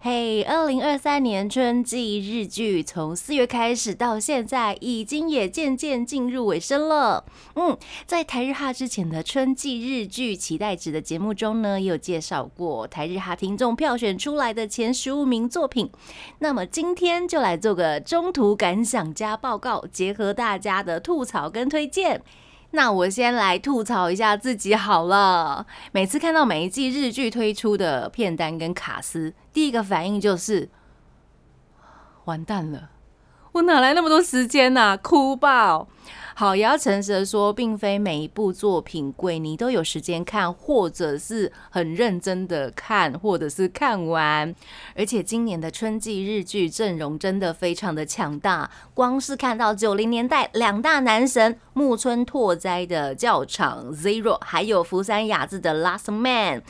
嘿，二零二三年春季日剧从四月开始到现在，已经也渐渐进入尾声了。嗯，在台日哈之前的春季日剧期待值的节目中呢，也有介绍过台日哈听众票选出来的前十五名作品。那么今天就来做个中途感想加报告，结合大家的吐槽跟推荐。那我先来吐槽一下自己好了。每次看到每一季日剧推出的片单跟卡司，第一个反应就是完蛋了，我哪来那么多时间呐？哭爆！好，也要诚实的说，并非每一部作品鬼你都有时间看，或者是很认真的看，或者是看完。而且今年的春季日剧阵容真的非常的强大，光是看到九零年代两大男神木村拓哉的教场 Zero，还有福山雅治的 Last Man。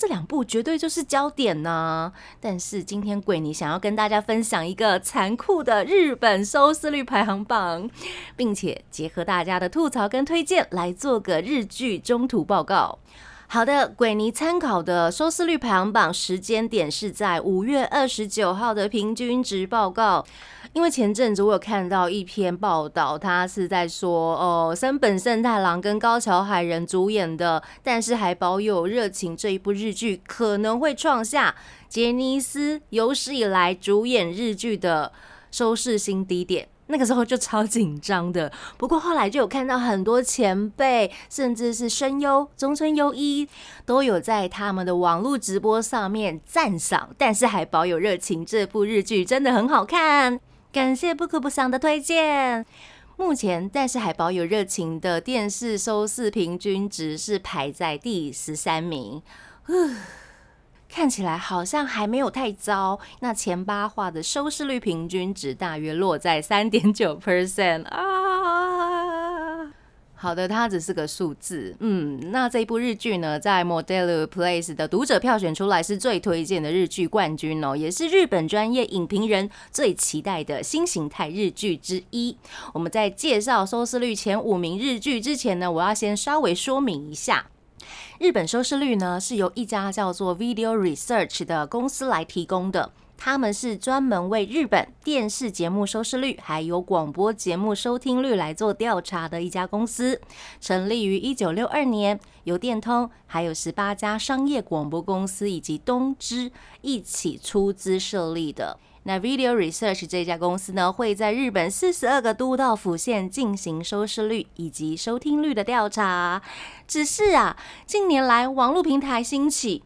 这两部绝对就是焦点呢，但是今天鬼尼想要跟大家分享一个残酷的日本收视率排行榜，并且结合大家的吐槽跟推荐来做个日剧中途报告。好的，鬼尼参考的收视率排行榜时间点是在五月二十九号的平均值报告。因为前阵子我有看到一篇报道，他是在说，哦，森本圣太郎跟高桥海人主演的，但是还保有热情这一部日剧可能会创下杰尼斯有史以来主演日剧的收视新低点。那个时候就超紧张的，不过后来就有看到很多前辈，甚至是声优中村优一，都有在他们的网络直播上面赞赏，但是还保有热情。这部日剧真的很好看，感谢不可不想的推荐。目前但是还保有热情的电视收视平均值是排在第十三名。看起来好像还没有太糟，那前八话的收视率平均值大约落在三点九 percent 啊。好的，它只是个数字。嗯，那这一部日剧呢，在 Model Place 的读者票选出来是最推荐的日剧冠军哦，也是日本专业影评人最期待的新形态日剧之一。我们在介绍收视率前五名日剧之前呢，我要先稍微说明一下。日本收视率呢是由一家叫做 Video Research 的公司来提供的，他们是专门为日本电视节目收视率还有广播节目收听率来做调查的一家公司，成立于一九六二年，由电通还有十八家商业广播公司以及东芝一起出资设立的。那 Video Research 这家公司呢，会在日本四十二个都道府县进行收视率以及收听率的调查。只是啊，近年来网络平台兴起，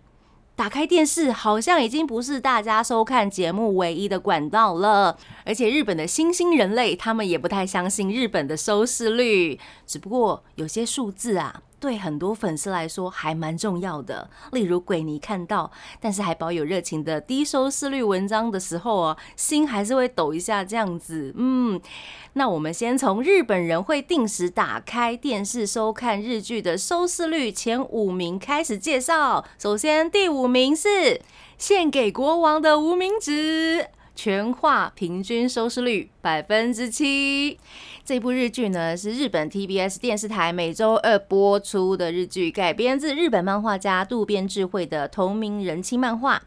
打开电视好像已经不是大家收看节目唯一的管道了。而且日本的新兴人类，他们也不太相信日本的收视率。只不过有些数字啊。对很多粉丝来说还蛮重要的，例如鬼尼看到，但是还保有热情的低收视率文章的时候啊，心还是会抖一下这样子。嗯，那我们先从日本人会定时打开电视收看日剧的收视率前五名开始介绍。首先第五名是献给国王的无名指。全话平均收视率百分之七。这部日剧呢是日本 TBS 电视台每周二播出的日剧，改编自日本漫画家渡边智慧的同名人气漫画，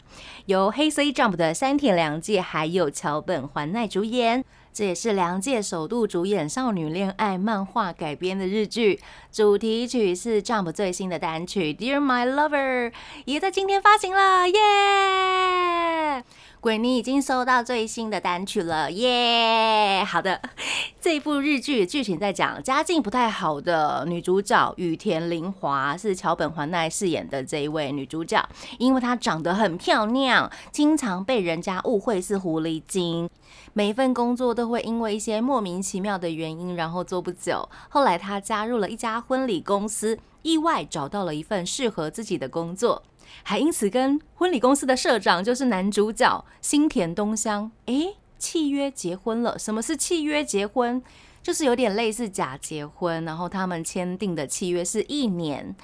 由黑 C Jump 的山田凉介还有桥本环奈主演。这也是凉介首度主演少女恋爱漫画改编的日剧。主题曲是 Jump 最新的单曲《Dear My Lover》，也在今天发行了，耶！鬼妮已经收到最新的单曲了，耶！好的，这部日剧剧情在讲家境不太好的女主角羽田玲华，是桥本环奈饰演的这一位女主角，因为她长得很漂亮，经常被人家误会是狐狸精，每一份工作都会因为一些莫名其妙的原因，然后做不久。后来她加入了一家婚礼公司，意外找到了一份适合自己的工作。还因此跟婚礼公司的社长，就是男主角新田东乡，哎，契约结婚了。什么是契约结婚？就是有点类似假结婚，然后他们签订的契约是一年，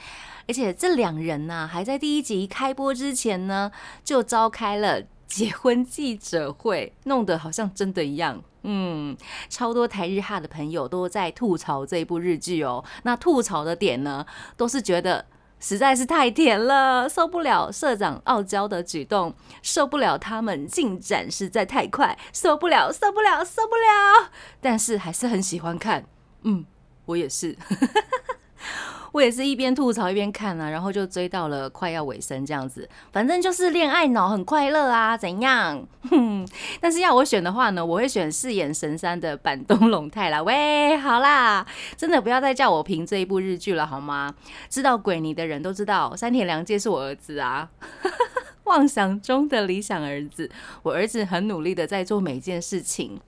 而且这两人呢，还在第一集开播之前呢，就召开了。结婚记者会，弄得好像真的一样。嗯，超多台日哈的朋友都在吐槽这一部日剧哦。那吐槽的点呢，都是觉得实在是太甜了，受不了社长傲娇的举动，受不了他们进展实在太快，受不了，受不了，受不了。但是还是很喜欢看。嗯，我也是。我也是一边吐槽一边看啊，然后就追到了快要尾声这样子，反正就是恋爱脑很快乐啊，怎样？但是要我选的话呢，我会选饰演神山的板东龙太啦。喂，好啦，真的不要再叫我评这一部日剧了好吗？知道鬼尼的人都知道，山田凉介是我儿子啊。妄想中的理想儿子，我儿子很努力的在做每件事情。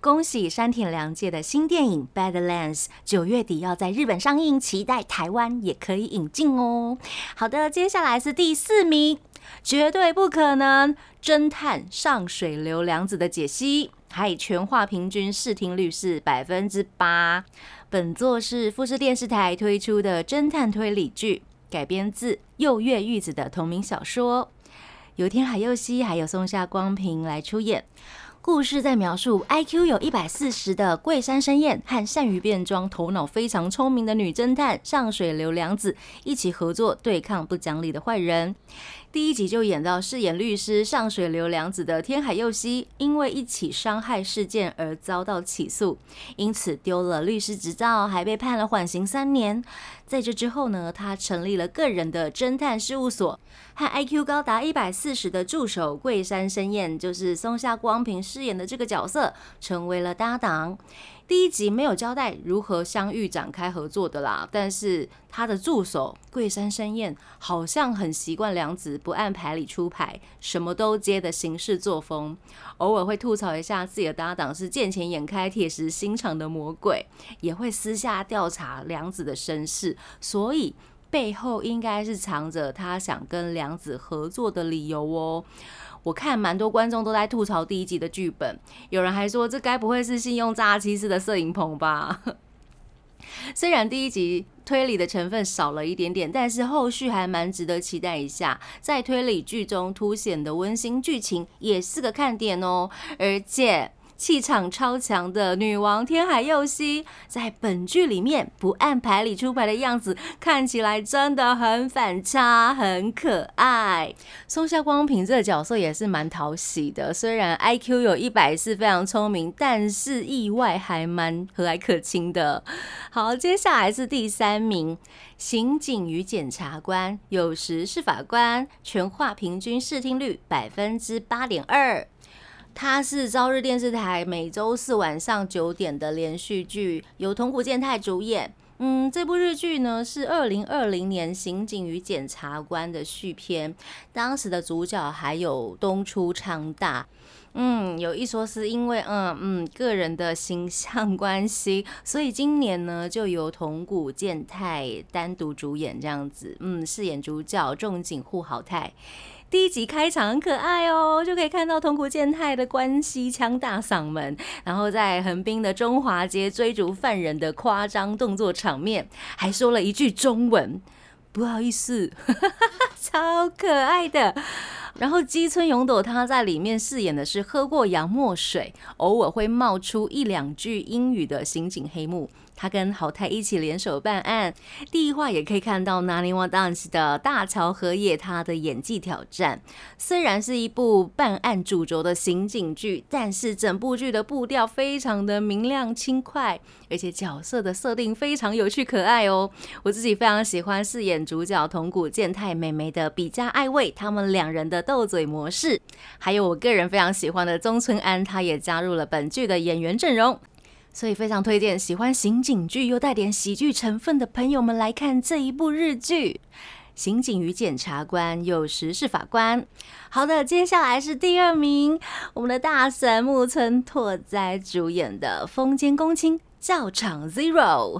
恭喜山田凉介的新电影《Badlands》九月底要在日本上映，期待台湾也可以引进哦。好的，接下来是第四名，绝对不可能侦探上水流良子的解析，还全话平均视听率是百分之八。本作是富士电视台推出的侦探推理剧，改编自右月玉子的同名小说。由天海佑希还有松下光平来出演。故事在描述 IQ 有一百四十的桂山生彦和善于变装、头脑非常聪明的女侦探上水流良子一起合作对抗不讲理的坏人。第一集就演到饰演律师上水流良子的天海佑希，因为一起伤害事件而遭到起诉，因此丢了律师执照，还被判了缓刑三年。在这之后呢，他成立了个人的侦探事务所，和 IQ 高达一百四十的助手桂山生彦，就是松下光平饰演的这个角色，成为了搭档。第一集没有交代如何相遇展开合作的啦，但是他的助手桂山生彦好像很习惯良子不按牌理出牌，什么都接的行事作风，偶尔会吐槽一下自己的搭档是见钱眼开、铁石心肠的魔鬼，也会私下调查良子的身世，所以背后应该是藏着他想跟良子合作的理由哦。我看蛮多观众都在吐槽第一集的剧本，有人还说这该不会是信用诈欺师的摄影棚吧？虽然第一集推理的成分少了一点点，但是后续还蛮值得期待一下。在推理剧中凸显的温馨剧情也是个看点哦，而且。气场超强的女王天海佑希，在本剧里面不按牌理出牌的样子，看起来真的很反差，很可爱。松下光平这个角色也是蛮讨喜的，虽然 IQ 有一百四，非常聪明，但是意外还蛮和蔼可亲的。好，接下来是第三名，刑警与检察官，有时是法官，全话平均视听率百分之八点二。它是朝日电视台每周四晚上九点的连续剧，由桐谷健太主演。嗯，这部日剧呢是二零二零年《刑警与检察官》的续篇，当时的主角还有东出昌大。嗯，有一说是因为嗯嗯个人的形象关系，所以今年呢就由桐谷健太单独主演这样子。嗯，饰演主角重井户好太。第一集开场很可爱哦，就可以看到桐谷健太的关西腔大嗓门，然后在横滨的中华街追逐犯人的夸张动作场面，还说了一句中文，不好意思，超可爱的。然后基村勇斗他在里面饰演的是喝过洋墨水，偶尔会冒出一两句英语的刑警黑幕。他跟豪太一起联手办案，第一话也可以看到 Naniwa Dance 的大桥和也他的演技挑战。虽然是一部办案主轴的刑警剧，但是整部剧的步调非常的明亮轻快，而且角色的设定非常有趣可爱哦。我自己非常喜欢饰演主角同谷健太妹妹的比嘉爱未，他们两人的斗嘴模式，还有我个人非常喜欢的中村安，他也加入了本剧的演员阵容。所以非常推荐喜欢刑警剧又带点喜剧成分的朋友们来看这一部日剧《刑警与检察官》，有时是法官。好的，接下来是第二名，我们的大神木村拓哉主演的《风间公卿教场 Zero》，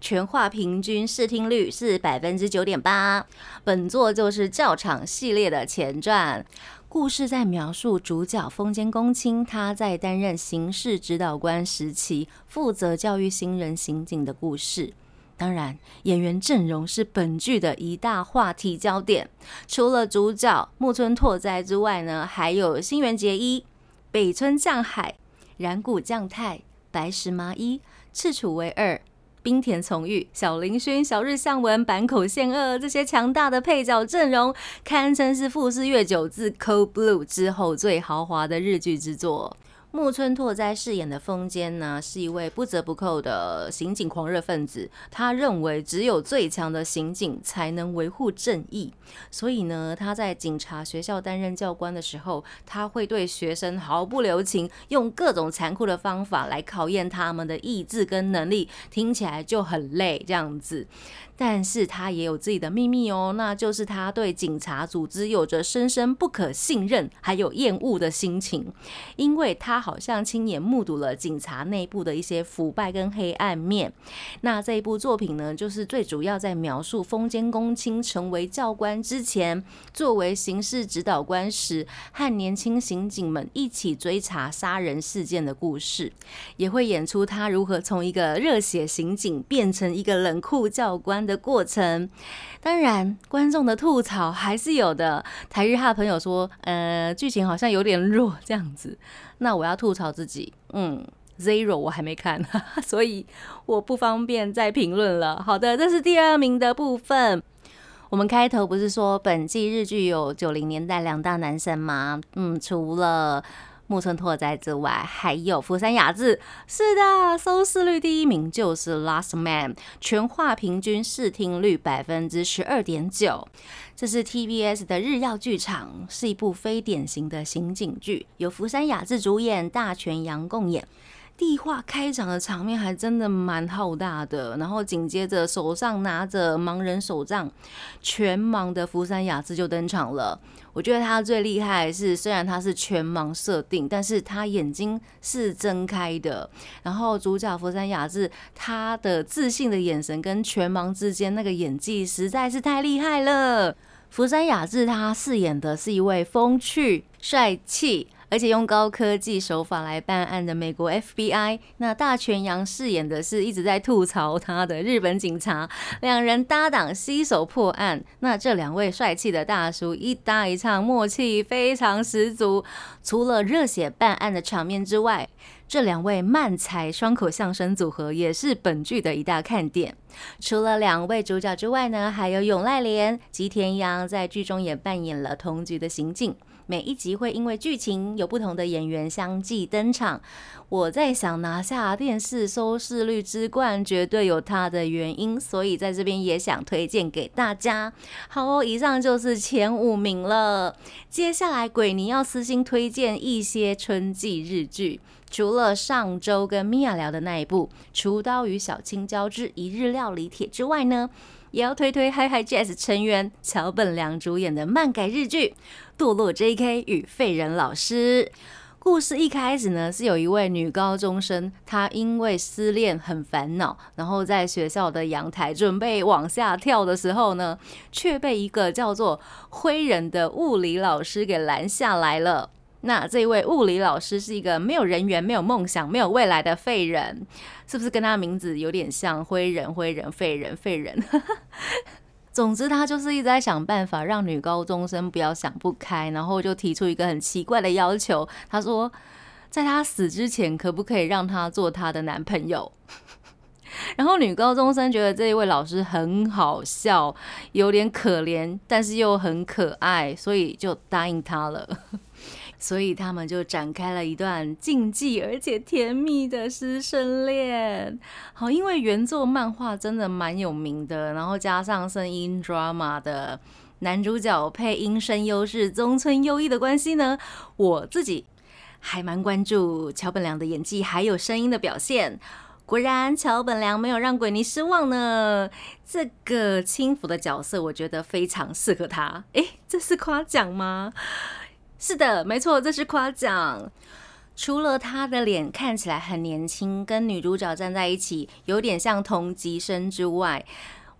全话平均视听率是百分之九点八。本作就是教场系列的前传。故事在描述主角风间公卿，他在担任刑事指导官时期，负责教育新人刑警的故事。当然，演员阵容是本剧的一大话题焦点。除了主角木村拓哉之外呢，还有新垣结衣、北村匠海、染谷将太、白石麻衣、赤楚为二、冰田从裕、小林薰、小日向文、坂口宪二这些强大的配角阵容，堪称是富士月久自《Cold Blue》之后最豪华的日剧之作。木村拓哉饰演的风间呢，是一位不折不扣的刑警狂热分子。他认为只有最强的刑警才能维护正义，所以呢，他在警察学校担任教官的时候，他会对学生毫不留情，用各种残酷的方法来考验他们的意志跟能力。听起来就很累，这样子。但是他也有自己的秘密哦，那就是他对警察组织有着深深不可信任还有厌恶的心情，因为他好像亲眼目睹了警察内部的一些腐败跟黑暗面。那这一部作品呢，就是最主要在描述丰间公卿成为教官之前，作为刑事指导官时，和年轻刑警们一起追查杀人事件的故事，也会演出他如何从一个热血刑警变成一个冷酷教官。的过程，当然观众的吐槽还是有的。台日哈朋友说，呃，剧情好像有点弱这样子。那我要吐槽自己，嗯，Zero 我还没看，所以我不方便再评论了。好的，这是第二名的部分。我们开头不是说本季日剧有九零年代两大男神吗？嗯，除了。木村拓哉之外，还有福山雅治。是的，收视率第一名就是《Last Man》，全话平均视听率百分之十二点九。这是 TBS 的日曜剧场，是一部非典型的刑警剧，由福山雅治主演，大泉洋共演。地画开场的场面还真的蛮浩大的，然后紧接着手上拿着盲人手杖，全盲的福山雅治就登场了。我觉得他最厉害是，虽然他是全盲设定，但是他眼睛是睁开的。然后主角福山雅治他的自信的眼神跟全盲之间那个演技实在是太厉害了。福山雅治他饰演的是一位风趣帅气。而且用高科技手法来办案的美国 FBI，那大泉洋饰演的是一直在吐槽他的日本警察，两人搭档携手破案。那这两位帅气的大叔一搭一唱，默契非常十足。除了热血办案的场面之外，这两位慢才双口相声组合也是本剧的一大看点。除了两位主角之外呢，还有永濑廉、吉田洋在剧中也扮演了同局的刑警。每一集会因为剧情有不同的演员相继登场。我在想拿下电视收视率之冠，绝对有它的原因，所以在这边也想推荐给大家。好哦，以上就是前五名了。接下来鬼尼要私心推荐一些春季日剧，除了上周跟米娅聊的那一部《厨刀与小青椒之一日料理帖》之外呢？也要推推 Hi Hi Jazz 成员桥本良主演的漫改日剧《堕落 J.K. 与废人老师》。故事一开始呢，是有一位女高中生，她因为失恋很烦恼，然后在学校的阳台准备往下跳的时候呢，却被一个叫做灰人的物理老师给拦下来了。那这位物理老师是一个没有人缘、没有梦想、没有未来的废人，是不是跟他名字有点像？灰人、灰人、废人、废人。总之，他就是一直在想办法让女高中生不要想不开，然后就提出一个很奇怪的要求。他说，在他死之前，可不可以让他做他的男朋友？然后女高中生觉得这一位老师很好笑，有点可怜，但是又很可爱，所以就答应他了。所以他们就展开了一段禁忌而且甜蜜的师生恋。好，因为原作漫画真的蛮有名的，然后加上声音 drama 的男主角配音声优是中村优一的关系呢，我自己还蛮关注桥本良的演技还有声音的表现。果然，桥本良没有让鬼尼失望呢。这个轻浮的角色，我觉得非常适合他。诶，这是夸奖吗？是的，没错，这是夸奖。除了他的脸看起来很年轻，跟女主角站在一起有点像同级生之外，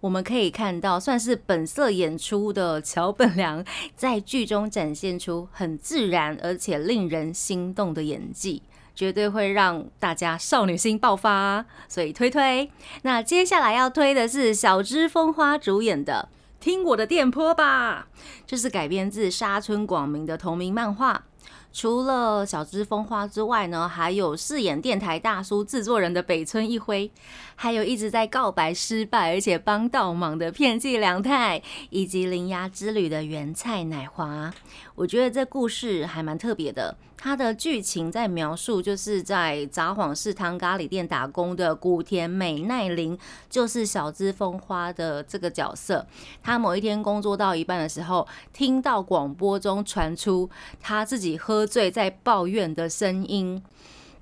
我们可以看到算是本色演出的桥本良在剧中展现出很自然而且令人心动的演技。绝对会让大家少女心爆发，所以推推。那接下来要推的是小芝风花主演的《听我的电波吧》，这是改编自沙村广明的同名漫画。除了小芝风花之外呢，还有饰演电台大叔制作人的北村一辉，还有一直在告白失败而且帮倒忙的片寄凉太，以及铃芽之旅的原菜奶华。我觉得这故事还蛮特别的。它的剧情在描述，就是在札幌市汤咖喱店打工的古田美奈玲，就是小芝风花的这个角色。她某一天工作到一半的时候，听到广播中传出她自己喝喝醉在抱怨的声音，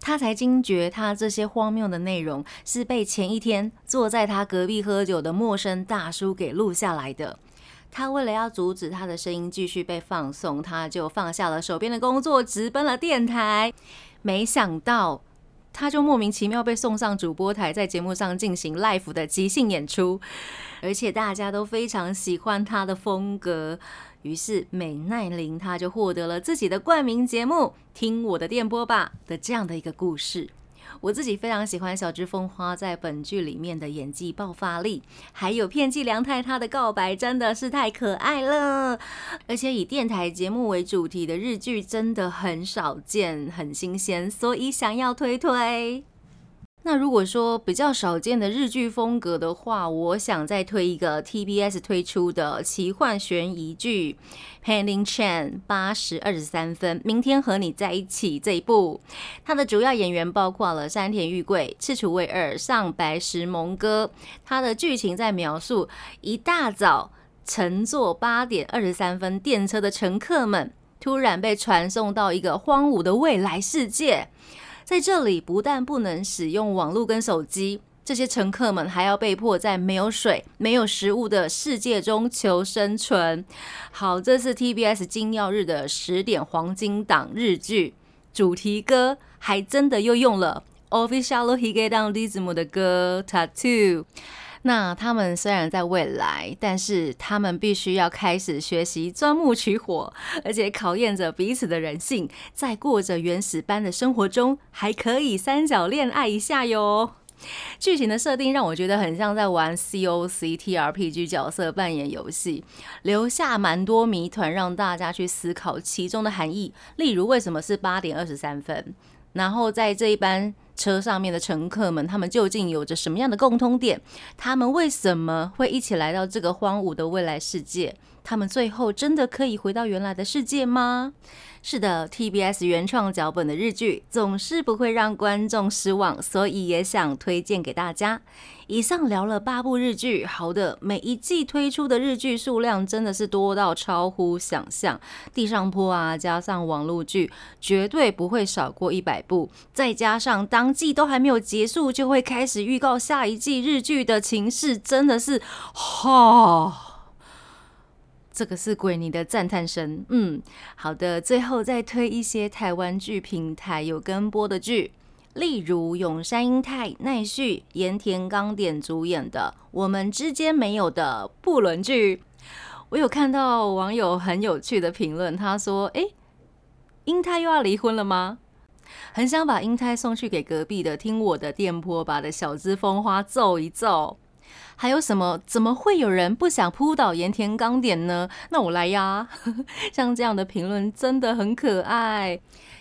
他才惊觉，他这些荒谬的内容是被前一天坐在他隔壁喝酒的陌生大叔给录下来的。他为了要阻止他的声音继续被放送，他就放下了手边的工作，直奔了电台。没想到，他就莫名其妙被送上主播台，在节目上进行 live 的即兴演出，而且大家都非常喜欢他的风格。于是美奈玲他就获得了自己的冠名节目《听我的电波吧》的这样的一个故事。我自己非常喜欢小芝风花在本剧里面的演技爆发力，还有片寄凉太她的告白真的是太可爱了，而且以电台节目为主题的日剧真的很少见，很新鲜，所以想要推推。那如果说比较少见的日剧风格的话，我想再推一个 TBS 推出的奇幻悬疑剧《Pending Chan》八时二十三分，明天和你在一起这一部，它的主要演员包括了山田裕贵、赤楚卫二、上白石萌歌。它的剧情在描述一大早乘坐八点二十三分电车的乘客们，突然被传送到一个荒芜的未来世界。在这里，不但不能使用网络跟手机，这些乘客们还要被迫在没有水、没有食物的世界中求生存。好，这是 TBS 金曜日的十点黄金档日剧主题歌，还真的又用了 Official Hige d i s m 的歌 Tattoo。那他们虽然在未来，但是他们必须要开始学习钻木取火，而且考验着彼此的人性，在过着原始般的生活中，还可以三角恋爱一下哟。剧情的设定让我觉得很像在玩 COC TRPG 角色扮演游戏，留下蛮多谜团让大家去思考其中的含义。例如，为什么是八点二十三分？然后在这一班。车上面的乘客们，他们究竟有着什么样的共通点？他们为什么会一起来到这个荒芜的未来世界？他们最后真的可以回到原来的世界吗？是的，TBS 原创脚本的日剧总是不会让观众失望，所以也想推荐给大家。以上聊了八部日剧，好的，每一季推出的日剧数量真的是多到超乎想象。地上坡啊，加上网络剧，绝对不会少过一百部。再加上当季都还没有结束，就会开始预告下一季日剧的情势，真的是哈。这个是鬼尼的赞叹声。嗯，好的，最后再推一些台湾剧平台有跟播的剧，例如永山英太、奈绪、盐田刚典主演的《我们之间没有的不伦剧》。我有看到网友很有趣的评论，他说：“哎，英太又要离婚了吗？很想把英太送去给隔壁的听我的电波吧的小资风花揍一揍。”还有什么？怎么会有人不想扑倒盐田刚点呢？那我来呀！像这样的评论真的很可爱，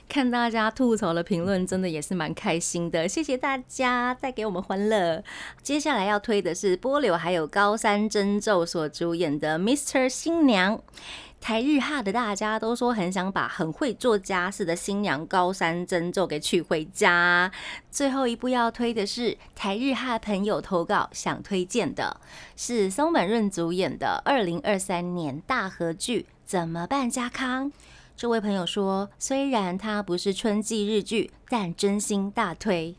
看大家吐槽的评论真的也是蛮开心的。谢谢大家带给我们欢乐。接下来要推的是波流还有高山真昼所主演的《Mr 新娘》。台日哈的大家都说很想把很会做家事的新娘高山真宙给娶回家。最后一步要推的是台日哈朋友投稿想推荐的是松本润主演的二零二三年大合剧《怎么办家康》。这位朋友说，虽然它不是春季日剧，但真心大推。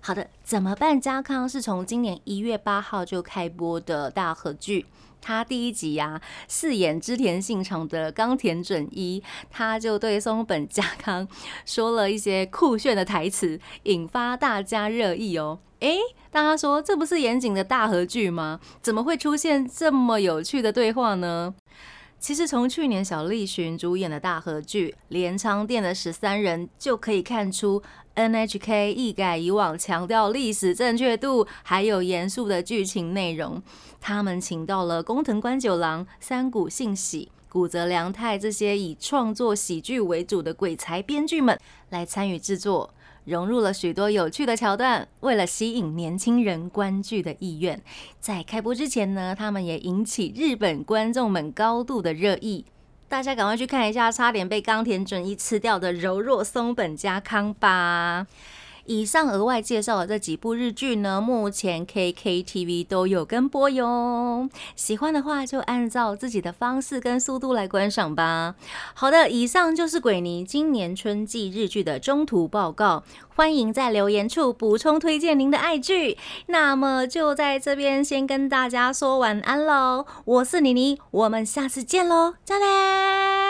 好的，《怎么办家康》是从今年一月八号就开播的大合剧。他第一集呀，饰演织田信长的冈田准一，他就对松本家康说了一些酷炫的台词，引发大家热议哦。诶，大家说这不是严谨的大和剧吗？怎么会出现这么有趣的对话呢？其实从去年小栗旬主演的大合剧《镰仓店的十三人》就可以看出，NHK 一改以往强调历史正确度，还有严肃的剧情内容。他们请到了工藤官九郎、三谷幸喜、古泽良太这些以创作喜剧为主的鬼才编剧们来参与制作。融入了许多有趣的桥段，为了吸引年轻人观剧的意愿，在开播之前呢，他们也引起日本观众们高度的热议。大家赶快去看一下，差点被冈田准一吃掉的柔弱松本家康吧。以上额外介绍的这几部日剧呢，目前 KKTV 都有跟播哟。喜欢的话就按照自己的方式跟速度来观赏吧。好的，以上就是鬼尼今年春季日剧的中途报告。欢迎在留言处补充推荐您的爱剧。那么就在这边先跟大家说晚安喽。我是妮妮，我们下次见喽，再见。